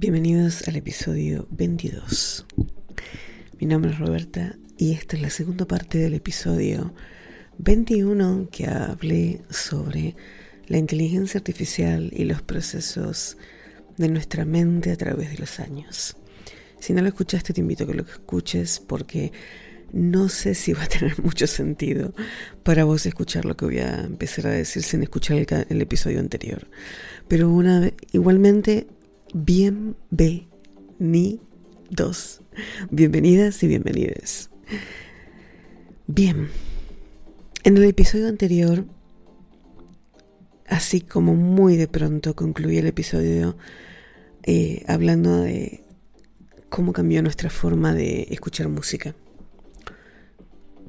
Bienvenidos al episodio 22. Mi nombre es Roberta y esta es la segunda parte del episodio 21 que hablé sobre la inteligencia artificial y los procesos de nuestra mente a través de los años. Si no lo escuchaste, te invito a que lo escuches porque no sé si va a tener mucho sentido para vos escuchar lo que voy a empezar a decir sin escuchar el, episodio anterior. Pero una, igualmente bienvenidos. Bienvenidas y bienvenides. Bien, en el episodio anterior, así como muy de pronto concluí el episodio eh, hablando de cómo cambió nuestra forma de escuchar música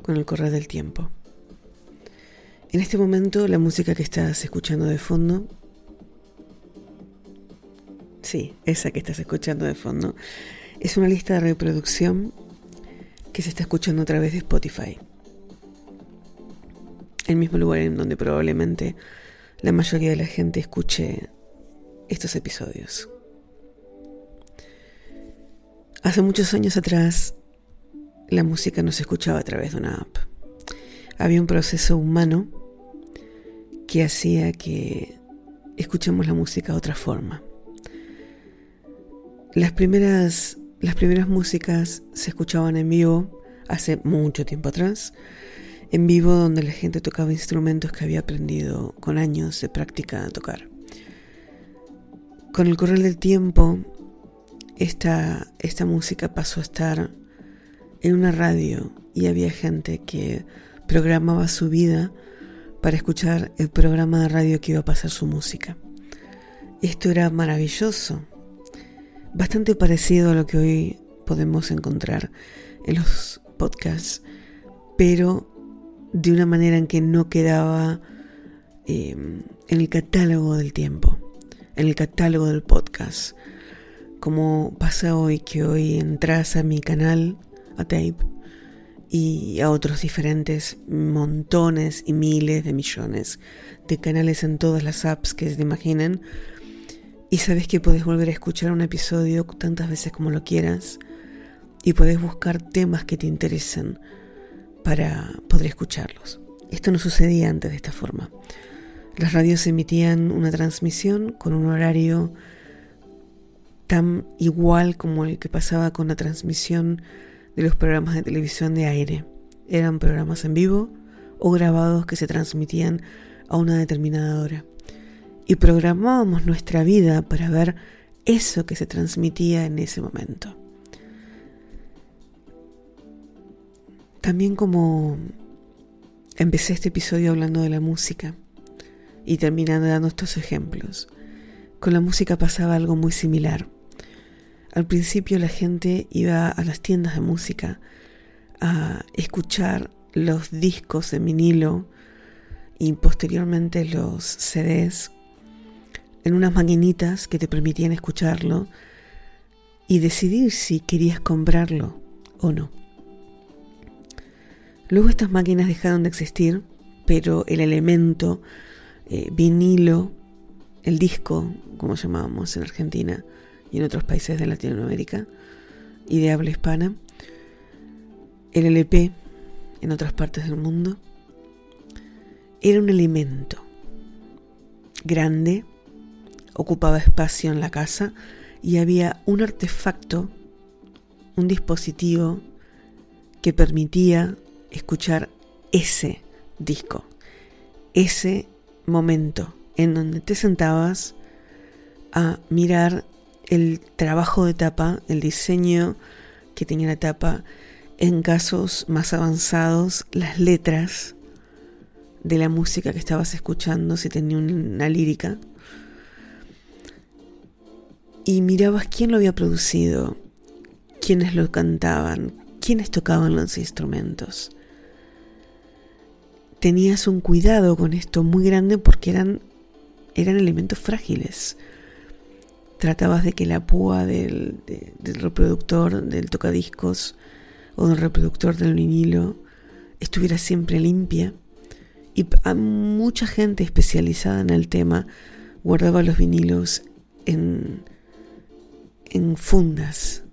con el correr del tiempo. En este momento la música que estás escuchando de fondo Sí, esa que estás escuchando de fondo. Es una lista de reproducción que se está escuchando a través de Spotify. El mismo lugar en donde probablemente la mayoría de la gente escuche estos episodios. Hace muchos años atrás, la música no se escuchaba a través de una app. Había un proceso humano que hacía que escuchemos la música de otra forma. Las primeras, las primeras músicas se escuchaban en vivo hace mucho tiempo atrás, en vivo donde la gente tocaba instrumentos que había aprendido con años de práctica a tocar. Con el correr del tiempo, esta, esta música pasó a estar en una radio y había gente que programaba su vida para escuchar el programa de radio que iba a pasar su música. Esto era maravilloso bastante parecido a lo que hoy podemos encontrar en los podcasts, pero de una manera en que no quedaba eh, en el catálogo del tiempo, en el catálogo del podcast. Como pasa hoy, que hoy entras a mi canal, a Tape, y a otros diferentes montones y miles de millones de canales en todas las apps que se imaginen, y sabes que puedes volver a escuchar un episodio tantas veces como lo quieras y puedes buscar temas que te interesen para poder escucharlos. Esto no sucedía antes de esta forma. Las radios emitían una transmisión con un horario tan igual como el que pasaba con la transmisión de los programas de televisión de aire. Eran programas en vivo o grabados que se transmitían a una determinada hora y programábamos nuestra vida para ver eso que se transmitía en ese momento. También como empecé este episodio hablando de la música y terminando dando estos ejemplos, con la música pasaba algo muy similar. Al principio la gente iba a las tiendas de música a escuchar los discos de vinilo y posteriormente los CDs en unas maquinitas que te permitían escucharlo y decidir si querías comprarlo o no. Luego estas máquinas dejaron de existir, pero el elemento eh, vinilo, el disco, como llamábamos en Argentina y en otros países de Latinoamérica y de habla hispana, el LP en otras partes del mundo, era un elemento grande, ocupaba espacio en la casa y había un artefacto, un dispositivo que permitía escuchar ese disco, ese momento en donde te sentabas a mirar el trabajo de tapa, el diseño que tenía la tapa, en casos más avanzados, las letras de la música que estabas escuchando, si tenía una lírica, y mirabas quién lo había producido, quiénes lo cantaban, quiénes tocaban los instrumentos. Tenías un cuidado con esto muy grande porque eran, eran elementos frágiles. Tratabas de que la púa del, del reproductor, del tocadiscos o del reproductor del vinilo estuviera siempre limpia. Y a mucha gente especializada en el tema guardaba los vinilos en, en fundas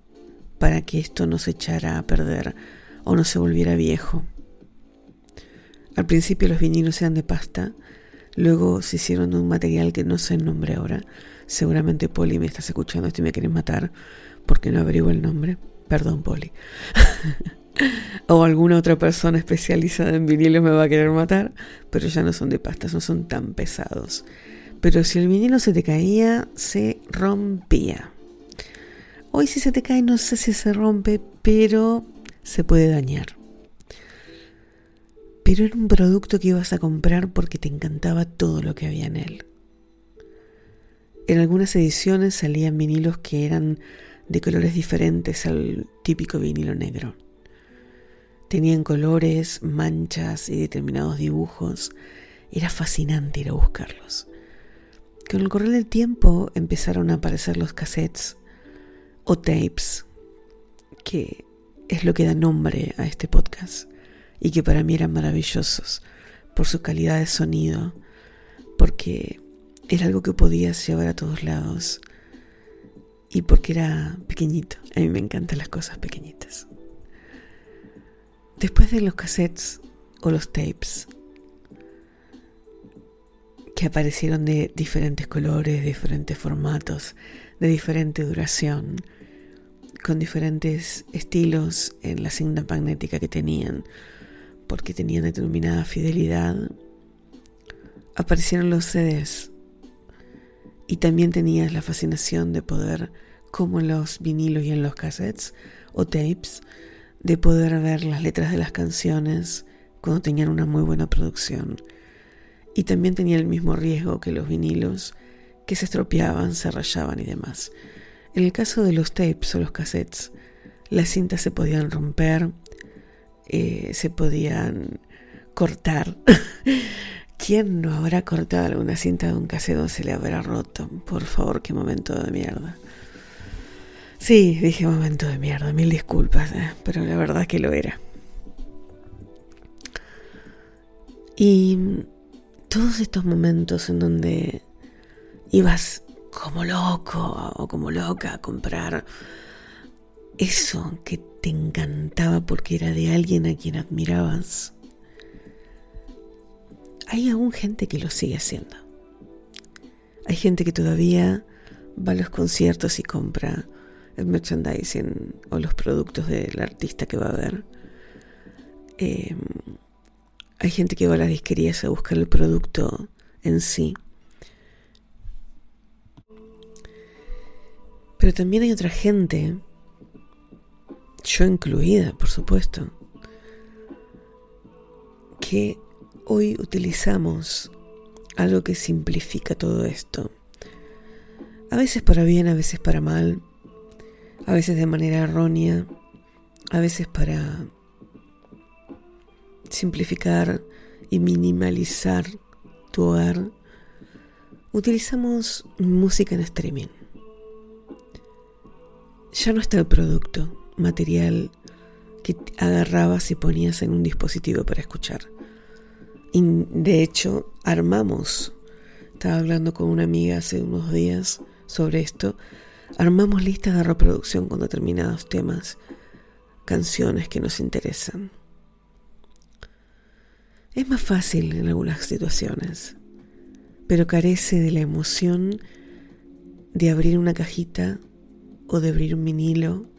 para que esto no se echara a perder o no se volviera viejo. Al principio los vinilos eran de pasta, luego se hicieron un material que no sé el nombre ahora. Seguramente Poli me estás escuchando esto y me quieres matar porque no averiguo el nombre. Perdón, Poli. o alguna otra persona especializada en vinilos me va a querer matar, pero ya no son de pasta, no son tan pesados. Pero si el vinilo se te caía, se rompía. Hoy si se te cae no sé si se rompe, pero se puede dañar. Pero era un producto que ibas a comprar porque te encantaba todo lo que había en él. En algunas ediciones salían vinilos que eran de colores diferentes al típico vinilo negro. Tenían colores, manchas y determinados dibujos. Era fascinante ir a buscarlos. Con el correr del tiempo empezaron a aparecer los cassettes o tapes, que es lo que da nombre a este podcast y que para mí eran maravillosos por su calidad de sonido, porque era algo que podías llevar a todos lados y porque era pequeñito. A mí me encantan las cosas pequeñitas. Después de los cassettes o los tapes, que aparecieron de diferentes colores, diferentes formatos, de diferente duración, con diferentes estilos en la cinta magnética que tenían, porque tenían determinada fidelidad, aparecieron los CDs. Y también tenías la fascinación de poder, como en los vinilos y en los cassettes o tapes, de poder ver las letras de las canciones cuando tenían una muy buena producción. Y también tenía el mismo riesgo que los vinilos, que se estropeaban, se rayaban y demás. En el caso de los tapes o los cassettes, las cintas se podían romper, eh, se podían cortar. ¿Quién no habrá cortado alguna cinta de un cassette o se le habrá roto? Por favor, qué momento de mierda. Sí, dije momento de mierda, mil disculpas, eh, pero la verdad que lo era. Y todos estos momentos en donde ibas como loco o como loca a comprar eso que te encantaba porque era de alguien a quien admirabas. Hay aún gente que lo sigue haciendo. Hay gente que todavía va a los conciertos y compra el merchandising o los productos del artista que va a ver. Em, hay gente que va a las disquerías a buscar el producto en sí. Pero también hay otra gente, yo incluida, por supuesto, que hoy utilizamos algo que simplifica todo esto. A veces para bien, a veces para mal, a veces de manera errónea, a veces para simplificar y minimalizar tu hogar. Utilizamos música en streaming ya no está el producto material que agarrabas y ponías en un dispositivo para escuchar. De hecho, armamos, estaba hablando con una amiga hace unos días sobre esto, armamos listas de reproducción con determinados temas, canciones que nos interesan. Es más fácil en algunas situaciones, pero carece de la emoción de abrir una cajita o de abrir un vinilo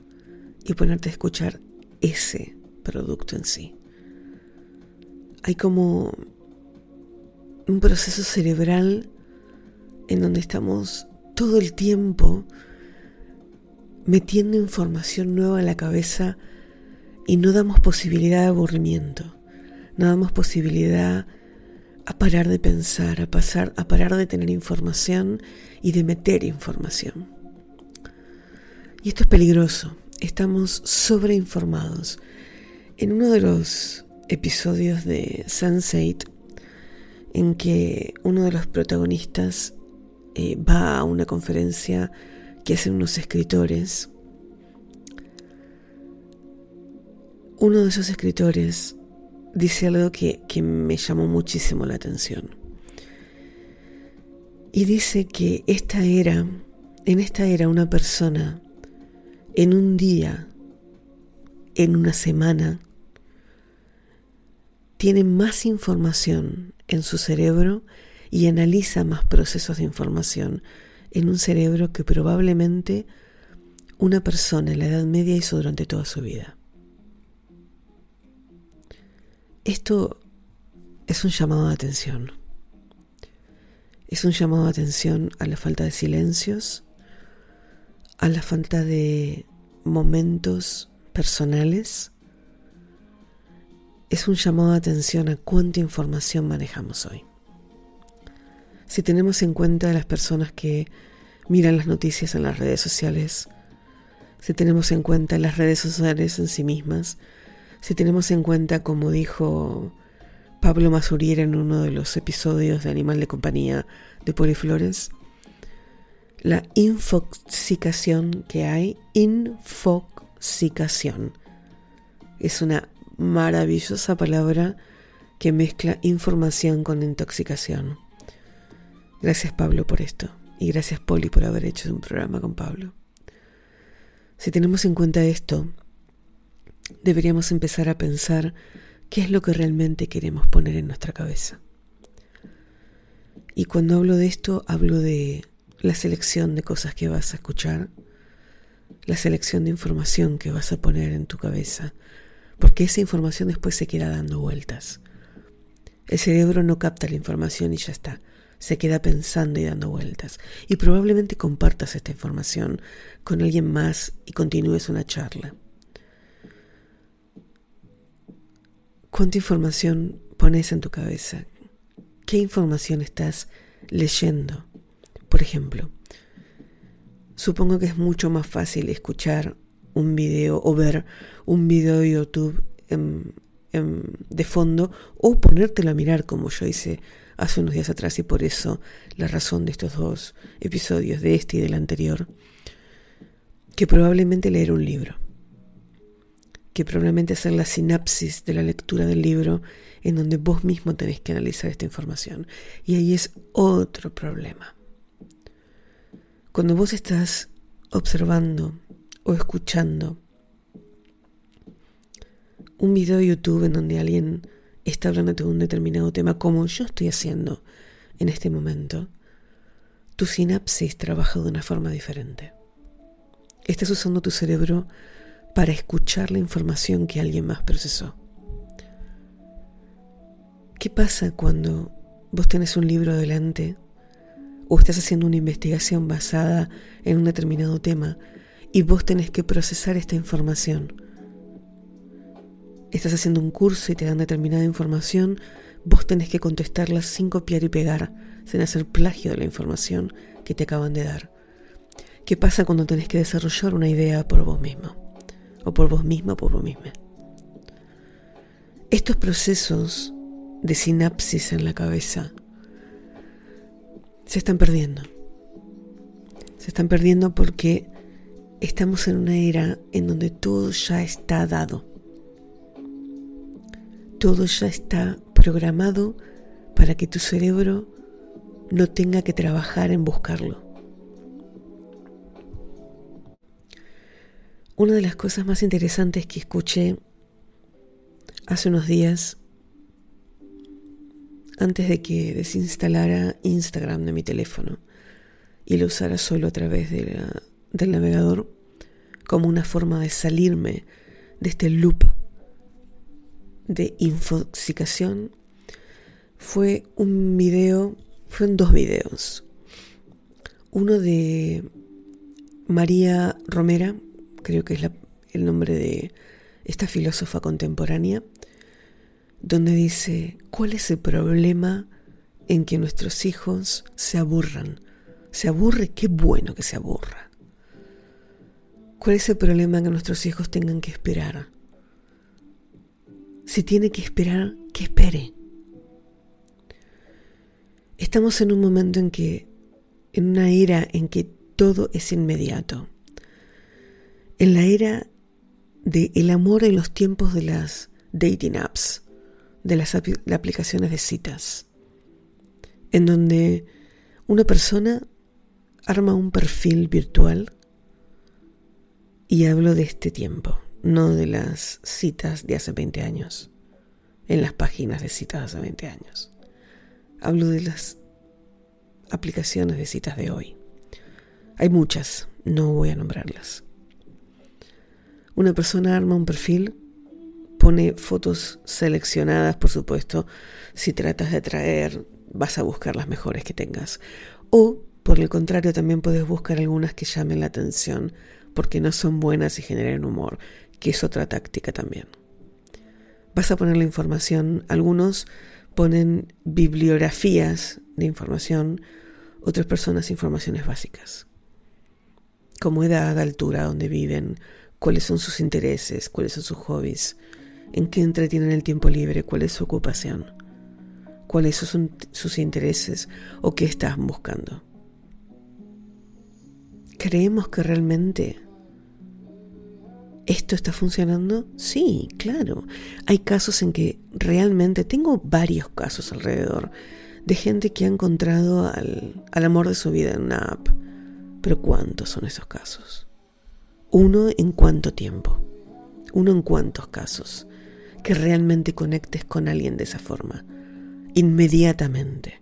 y ponerte a escuchar ese producto en sí. Hay como un proceso cerebral en donde estamos todo el tiempo metiendo información nueva en la cabeza y no damos posibilidad de aburrimiento, no damos posibilidad a parar de pensar, a, pasar, a parar de tener información y de meter información. Y esto es peligroso. Estamos sobreinformados. En uno de los episodios de Sunset, en que uno de los protagonistas eh, va a una conferencia que hacen unos escritores, uno de esos escritores dice algo que, que me llamó muchísimo la atención. Y dice que esta era, en esta era una persona en un día, en una semana, tiene más información en su cerebro y analiza más procesos de información en un cerebro que probablemente una persona en la Edad Media hizo durante toda su vida. Esto es un llamado de atención. Es un llamado de atención a la falta de silencios, a la falta de momentos personales. Es un llamado de atención a cuánta información manejamos hoy. Si tenemos en cuenta las personas que miran las noticias en las redes sociales, si tenemos en cuenta las redes sociales en sí mismas, si tenemos en cuenta, como dijo Pablo Mazurier en uno de los episodios de Animal de Compañía de Poliflores, la infoxicación que hay, infoxicación. Es una maravillosa palabra que mezcla información con intoxicación. Gracias Pablo por esto y gracias Poli por haber hecho un programa con Pablo. Si tenemos en cuenta esto, deberíamos empezar a pensar qué es lo que realmente queremos poner en nuestra cabeza. Y cuando hablo de esto, hablo de la selección de cosas que vas a escuchar, la selección de información que vas a poner en tu cabeza, porque esa información después se queda dando vueltas. El cerebro no capta la información y ya está, se queda pensando y dando vueltas. Y probablemente compartas esta información con alguien más y continúes una charla. ¿Cuánta información pones en tu cabeza? ¿Qué información estás leyendo? Por ejemplo, supongo que es mucho más fácil escuchar un video o ver un video de YouTube de fondo o ponértelo a mirar como yo hice hace unos días atrás y por eso la razón de estos dos episodios, de este y del anterior, que probablemente leer un libro que probablemente hacer la sinapsis de la lectura del libro en donde vos mismo tenés que analizar esta información. Y ahí es otro problema. Cuando vos estás observando o escuchando un video de YouTube en donde alguien está hablando de un determinado tema, como yo estoy haciendo en este momento, tu sinapsis trabaja de una forma diferente. Estás usando tu cerebro para escuchar la información que alguien más procesó. ¿Qué pasa cuando vos tenés un libro adelante o estás haciendo una investigación basada en un determinado tema y vos tenés que procesar esta información? Estás haciendo un curso y te dan determinada información, vos tenés que contestarla sin copiar y pegar, sin hacer plagio de la información que te acaban de dar. ¿Qué pasa cuando tenés que desarrollar una idea por vos mismo? o por vos misma o por vos misma. Estos procesos de sinapsis en la cabeza se están perdiendo. Se están perdiendo porque estamos en una era en donde todo ya está dado. Todo ya está programado para que tu cerebro no tenga que trabajar en buscarlo. Una de las cosas más interesantes que escuché hace unos días, antes de que desinstalara Instagram de mi teléfono y lo usara solo a través del navegador, como una forma de salirme de este loop de infoxicación, fue un video, fueron dos videos. Uno de María Romera, creo que es el nombre de esta filósofa contemporánea, donde dice, ¿cuál es el problema en que nuestros hijos se aburran? Se aburre, qué bueno que se aburra. ¿Cuál es el problema en que nuestros hijos tengan que esperar? Si tiene que esperar, que espere. Estamos en un momento en que, en una era en que todo es inmediato en la era del el amor en los tiempos de las dating apps, de las aplicaciones de citas, en donde una persona arma un perfil virtual Y hablo de este tiempo, no de las citas de hace 20 años, en las páginas de citas de hace 20 años. Hablo de las aplicaciones de citas de hoy. Hay muchas, no voy a nombrarlas. Una persona arma un perfil, pone fotos seleccionadas, por supuesto, si tratas de atraer, vas a buscar las mejores que tengas. O, por el contrario, también puedes buscar algunas que llamen la atención porque no son buenas y generen humor, que es otra táctica también. Vas a poner la información, algunos ponen bibliografías de información, otras personas informaciones básicas, como edad, altura, dónde viven, cuáles son sus intereses, cuáles son sus hobbies, en qué entretienen el tiempo libre, cuál es su ocupación, cuáles son sus intereses o qué están buscando. ¿Creemos que realmente esto está funcionando? Sí, claro. Hay casos en que realmente, tengo varios casos alrededor de gente que ha encontrado al, al amor de su vida en una app. Pero ¿cuántos son esos casos? Uno en cuánto tiempo. Uno en cuántos casos. Que realmente conectes con alguien de esa forma. Inmediatamente.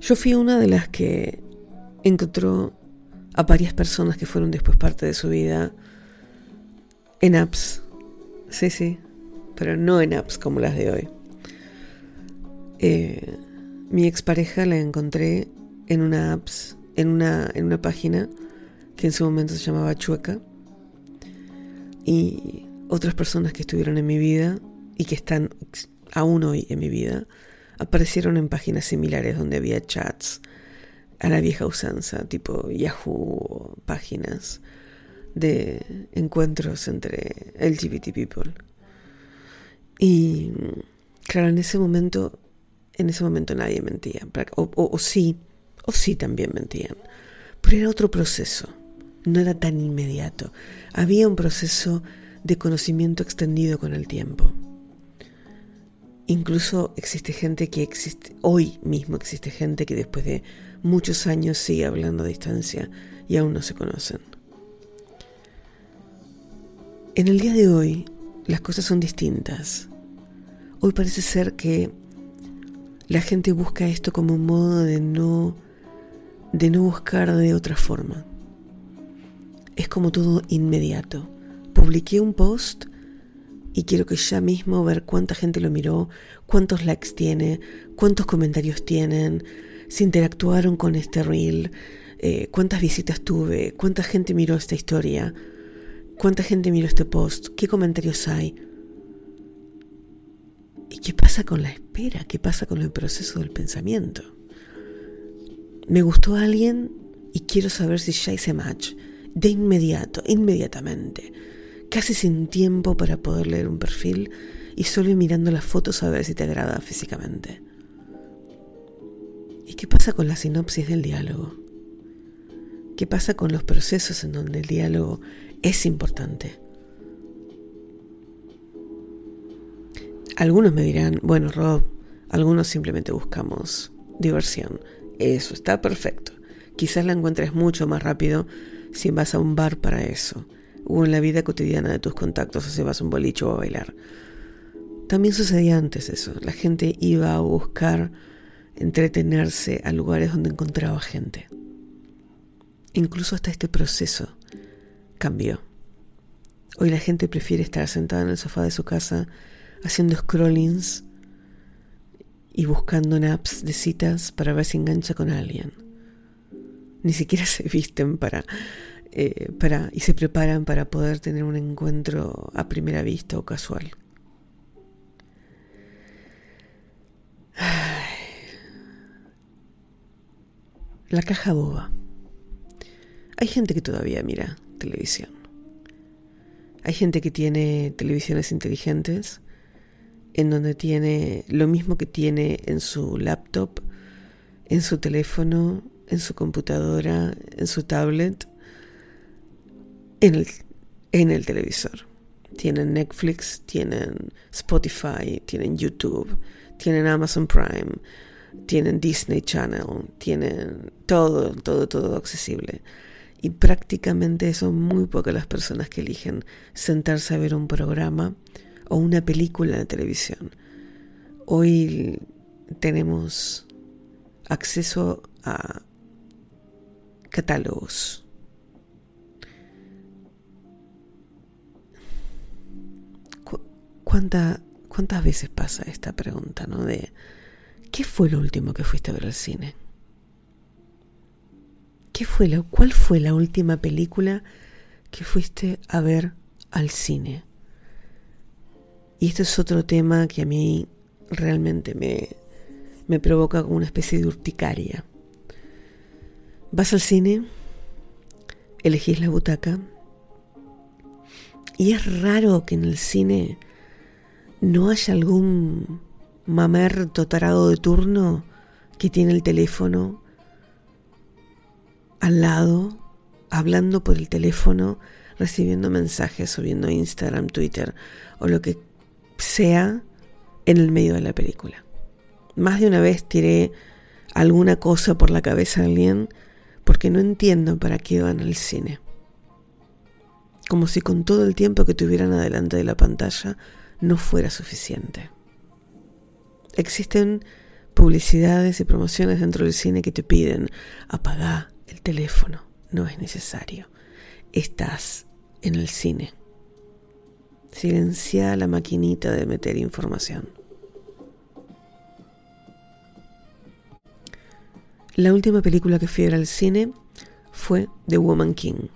Yo fui una de las que encontró a varias personas que fueron después parte de su vida en apps. Sí, sí, pero no en apps como las de hoy. Eh, mi expareja la encontré en una apps, en una, en una página que en su momento se llamaba Chueca. Y otras personas que estuvieron en mi vida y que están aún hoy en mi vida aparecieron en páginas similares donde había chats a la vieja usanza, tipo Yahoo, páginas de encuentros entre LGBT people. Y claro, en ese momento, en ese momento nadie mentía, o, o sí, o sí también mentían, pero era otro proceso, no era tan inmediato, había un proceso de conocimiento extendido con el tiempo. Incluso existe gente que existe, hoy mismo existe gente que después de muchos años sigue hablando a distancia y aún no se conocen. En el día de hoy las cosas son distintas. Hoy parece ser que la gente busca esto como un modo de no de no buscar de otra forma. Es como todo inmediato. Publiqué un post y quiero que ya mismo ver cuánta gente lo miró, cuántos likes tiene, cuántos comentarios tienen, si interactuaron con este reel, eh, cuántas visitas tuve, cuánta gente miró esta historia, cuánta gente miró este post, qué comentarios hay. ¿Y qué pasa con la espera? ¿Qué pasa con el proceso del pensamiento? Me gustó alguien y quiero saber si ya hice match. De inmediato, inmediatamente. Casi sin tiempo para poder leer un perfil y solo mirando las fotos a ver si te agrada físicamente. ¿Y qué pasa con la sinopsis del diálogo? ¿Qué pasa con los procesos en donde el diálogo es importante? Algunos me dirán, bueno, Rob, algunos simplemente buscamos diversión. Eso está perfecto. Quizás la encuentres mucho más rápido si vas a un bar para eso, o en la vida cotidiana de tus contactos, o si vas a un bolicho o a bailar. También sucedía antes eso. La gente iba a buscar entretenerse a lugares donde encontraba gente. Incluso hasta este proceso cambió. Hoy la gente prefiere estar sentada en el sofá de su casa haciendo scrollings y buscando en apps de citas para ver si engancha con alguien. Ni siquiera se visten para, eh, para y se preparan para poder tener un encuentro a primera vista o casual. La caja boba. Hay gente que todavía mira televisión. Hay gente que tiene televisiones inteligentes en donde tiene lo mismo que tiene en su laptop, en su teléfono, en su computadora, en su tablet, en el, en el televisor. Tienen Netflix, tienen Spotify, tienen YouTube, tienen Amazon Prime, tienen Disney Channel, tienen todo, todo, todo accesible. Y prácticamente son muy pocas las personas que eligen sentarse a ver un programa o una película de televisión. Hoy tenemos acceso a catálogos. ¿Cuántas veces pasa esta pregunta, no? De ¿qué fue lo último que fuiste a ver al cine? ¿Qué fue la, ¿Cuál fue la última película que fuiste a ver al cine? Y este es otro tema que a mí realmente me, me provoca como una especie de urticaria. Vas al cine, elegís la butaca, y es raro que en el cine no haya algún mamerto tarado de turno que tiene el teléfono al lado, hablando por el teléfono, recibiendo mensajes, subiendo Instagram, Twitter o lo que sea en el medio de la película. Más de una vez tiré alguna cosa por la cabeza de alguien porque no entiendo para qué van al cine. Como si con todo el tiempo que tuvieran adelante de la pantalla no fuera suficiente. Existen publicidades y promociones dentro del cine que te piden apagar el teléfono. No es necesario. Estás en el cine. Silencia la maquinita de meter información. La última película que fui a ver al cine fue The Woman King.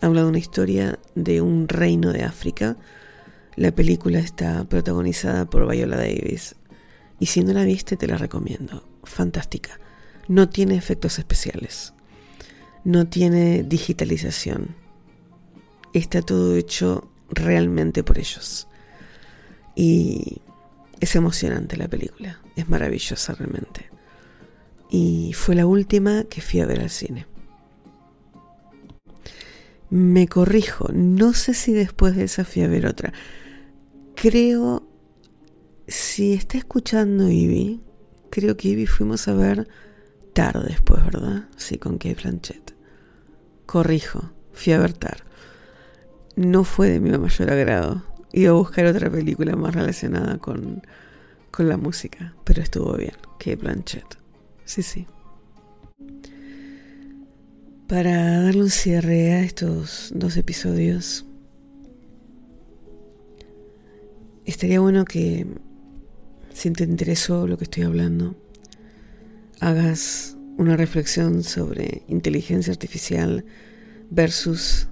Habla de una historia de un reino de África la película está protagonizada por Viola Davis y si no la viste te la recomiendo. Fantástica. No tiene efectos especiales. No tiene digitalización. Está todo hecho realmente por ellos. Y es emocionante la película. Es maravillosa realmente. Y fue la última que fui a ver al cine. Me corrijo, no sé si después de esa fui a ver otra creo, si está escuchando Ivy, creo que Ivy fuimos a ver tarde después, ¿verdad? Sí, con Kate Blanchett. Corrijo, fui a ver Tar. No fue de mi mayor agrado. Iba a buscar otra película más relacionada con, con la música, pero estuvo bien. Kate Blanchett. Sí, sí. Para darle un cierre a estos dos episodios, estaría bueno que, si te interesó lo que estoy hablando, hagas una reflexión sobre inteligencia artificial versus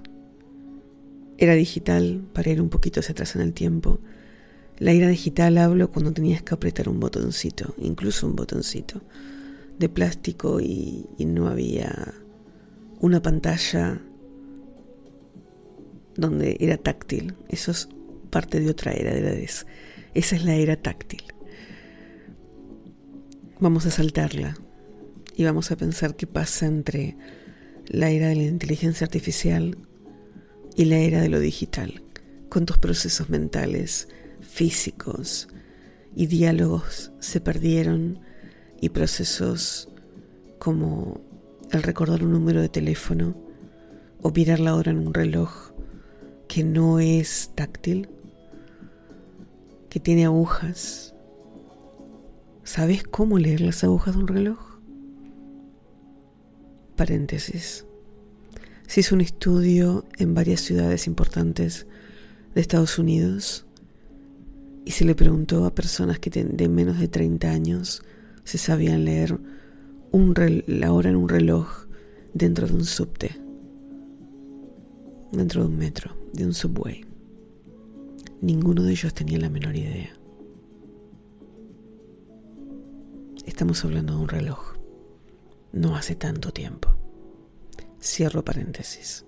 era digital, para ir un poquito hacia atrás en el tiempo. La era digital hablo cuando tenías que apretar un botoncito, incluso un botoncito de plástico y, no había una pantalla donde era táctil. Eso es parte de otra era de la Esa es la era táctil. Vamos a saltarla y vamos a pensar qué pasa entre la era de la inteligencia artificial y la era de lo digital. Cuántos procesos mentales, físicos y diálogos se perdieron y procesos como el recordar un número de teléfono o mirar la hora en un reloj que no es táctil que tiene agujas. ¿Sabes cómo leer las agujas de un reloj? Paréntesis. Se hizo un estudio en varias ciudades importantes de Estados Unidos y se le preguntó a personas que de menos de 30 años si sabían leer un la hora en un reloj dentro de un subte, dentro de un metro, de un subway. Ninguno de ellos tenía la menor idea. Estamos hablando de un reloj. No hace tanto tiempo. Cierro paréntesis.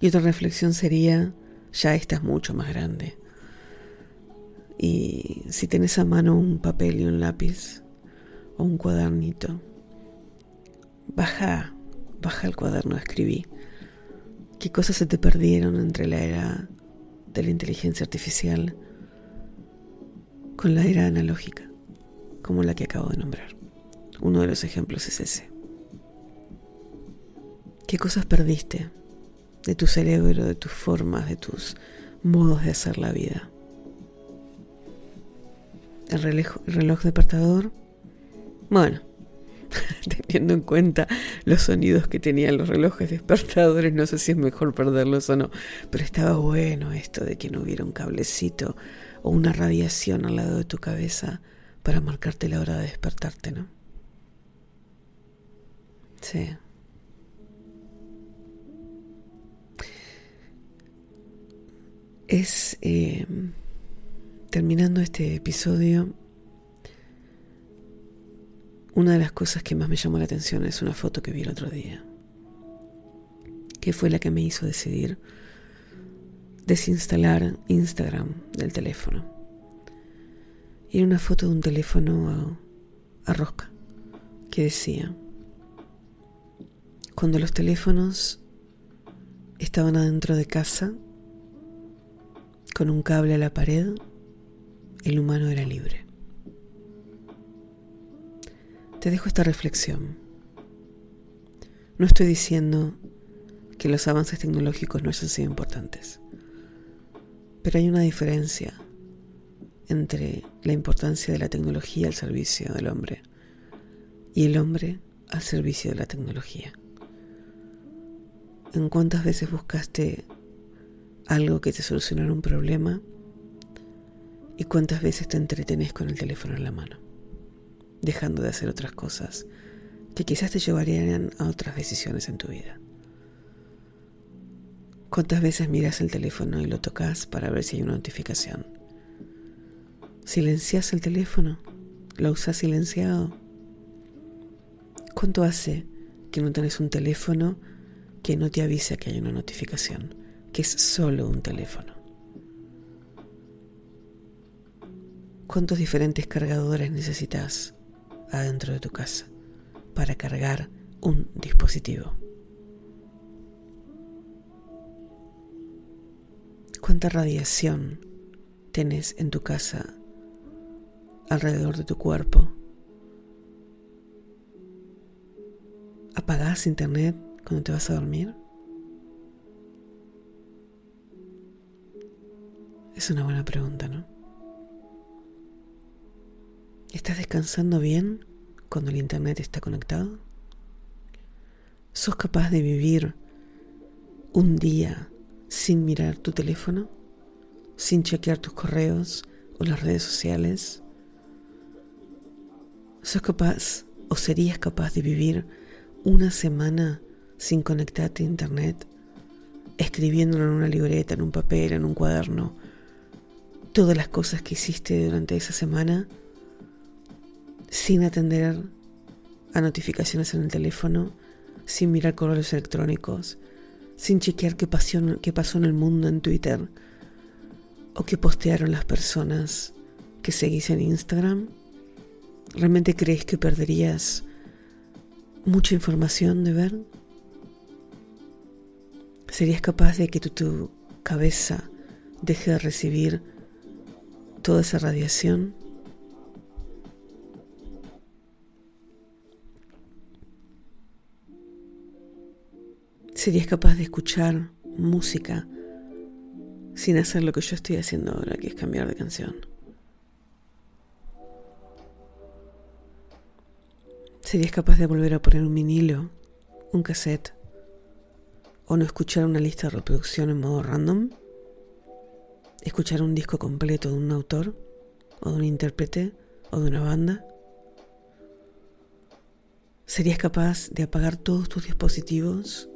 Y otra reflexión sería, ya estás mucho más grande. Y si tienes a mano un papel y un lápiz o un cuadernito, baja, baja el cuaderno, escribí. ¿Qué cosas se te perdieron entre la era de la inteligencia artificial con la era analógica, como la que acabo de nombrar. Uno de los ejemplos es ese. ¿Qué cosas perdiste de tu cerebro, de tus formas, de tus modos de hacer la vida? El reloj, el reloj despertador. Bueno, teniendo en cuenta los sonidos que tenían los relojes despertadores, no sé si es mejor perderlos o no, pero estaba bueno esto de que no hubiera un cablecito o una radiación al lado de tu cabeza para marcarte la hora de despertarte, ¿no? Sí. Es eh, terminando este episodio una de las cosas que más me llamó la atención es una foto que vi el otro día, que fue la que me hizo decidir desinstalar Instagram del teléfono. Y era una foto de un teléfono a, a rosca que decía, cuando los teléfonos estaban adentro de casa, con un cable a la pared, el humano era libre. Te dejo esta reflexión. No estoy diciendo que los avances tecnológicos no hayan sido importantes, pero hay una diferencia entre la importancia de la tecnología al servicio del hombre y el hombre al servicio de la tecnología. ¿En cuántas veces buscaste algo que te solucionara un problema? ¿Y cuántas veces te entretenés con el teléfono en la mano? Dejando de hacer otras cosas que quizás te llevarían a otras decisiones en tu vida. ¿Cuántas veces miras el teléfono y lo tocas para ver si hay una notificación? ¿Silencias el teléfono? ¿Lo usas silenciado? ¿Cuánto hace que no tenés un teléfono que no te avisa que hay una notificación? Que es solo un teléfono. ¿Cuántos diferentes cargadores necesitas adentro de tu casa para cargar un dispositivo. ¿Cuánta radiación tienes en tu casa alrededor de tu cuerpo? ¿Apagás internet cuando te vas a dormir? Es una buena pregunta, ¿no? ¿Estás descansando bien cuando el Internet está conectado? ¿Sos capaz de vivir un día sin mirar tu teléfono? ¿Sin chequear tus correos o las redes sociales? ¿Sos capaz o serías capaz de vivir una semana sin conectarte a Internet? Escribiéndolo en una libreta, en un papel, en un cuaderno, todas las cosas que hiciste durante esa semana sin atender a notificaciones en el teléfono, sin mirar correos electrónicos, sin chequear qué pasó, qué pasó en el mundo en Twitter o qué postearon las personas que seguís en Instagram? ¿Realmente crees que perderías mucha información de ver? ¿Serías capaz de que tu, tu cabeza deje de recibir toda esa radiación? Serías capaz de escuchar música sin hacer lo que yo estoy haciendo ahora, que es cambiar de canción. ¿Serías capaz de volver a poner un vinilo, un cassette, o no escuchar una lista de reproducción en modo random? ¿Escuchar un disco completo de un autor, o de un intérprete, o de una banda? ¿Serías capaz de apagar todos tus dispositivos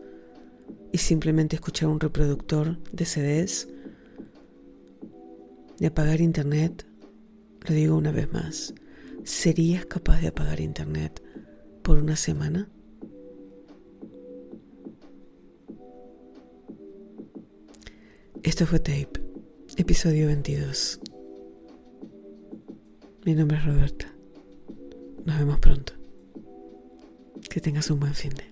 y simplemente escuchar un reproductor de CDs, de apagar internet, lo digo una vez más, ¿serías capaz de apagar internet por una semana? Esto fue Tape, episodio 22. Mi nombre es Roberta. Nos vemos pronto. Que tengas un buen fin de.